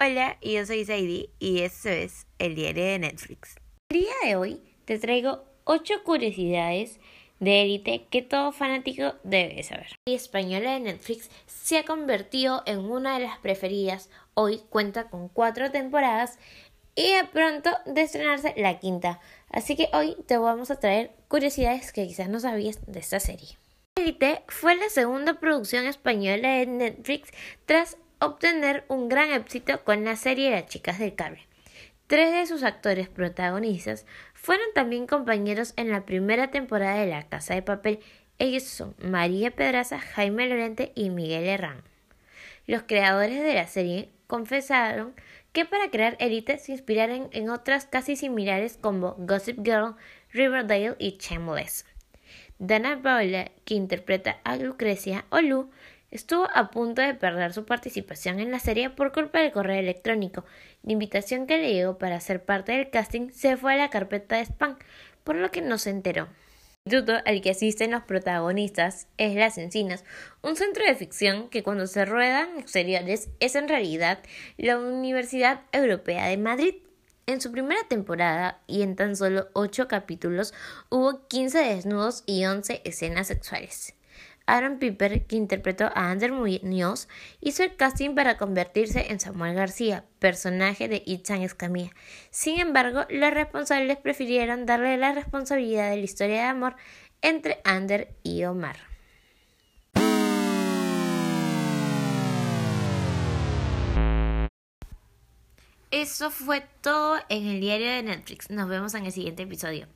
Hola, yo soy Sadie y esto es el diario de Netflix. El día de hoy te traigo 8 curiosidades de élite que todo fanático debe saber. La española de Netflix se ha convertido en una de las preferidas. Hoy cuenta con 4 temporadas y de pronto de estrenarse la quinta. Así que hoy te vamos a traer curiosidades que quizás no sabías de esta serie. Elite fue la segunda producción española de Netflix tras obtener un gran éxito con la serie Las chicas del cable. Tres de sus actores protagonistas fueron también compañeros en la primera temporada de La Casa de Papel. Ellos son María Pedraza, Jaime Lorente y Miguel Herrán. Los creadores de la serie confesaron que para crear Elite se inspiraron en otras casi similares como Gossip Girl, Riverdale y Shameless. Dana Paola, que interpreta a Lucrecia o Lu, estuvo a punto de perder su participación en la serie por culpa del correo electrónico. La invitación que le llegó para ser parte del casting se fue a la carpeta de spam, por lo que no se enteró. El instituto al que asisten los protagonistas es Las Encinas, un centro de ficción que cuando se ruedan exteriores es en realidad la Universidad Europea de Madrid. En su primera temporada y en tan solo 8 capítulos hubo 15 desnudos y 11 escenas sexuales. Aaron Piper, que interpretó a Ander Muñoz, hizo el casting para convertirse en Samuel García, personaje de Itzan Escamilla. Sin embargo, los responsables prefirieron darle la responsabilidad de la historia de amor entre Ander y Omar. Eso fue todo en el diario de Netflix. Nos vemos en el siguiente episodio.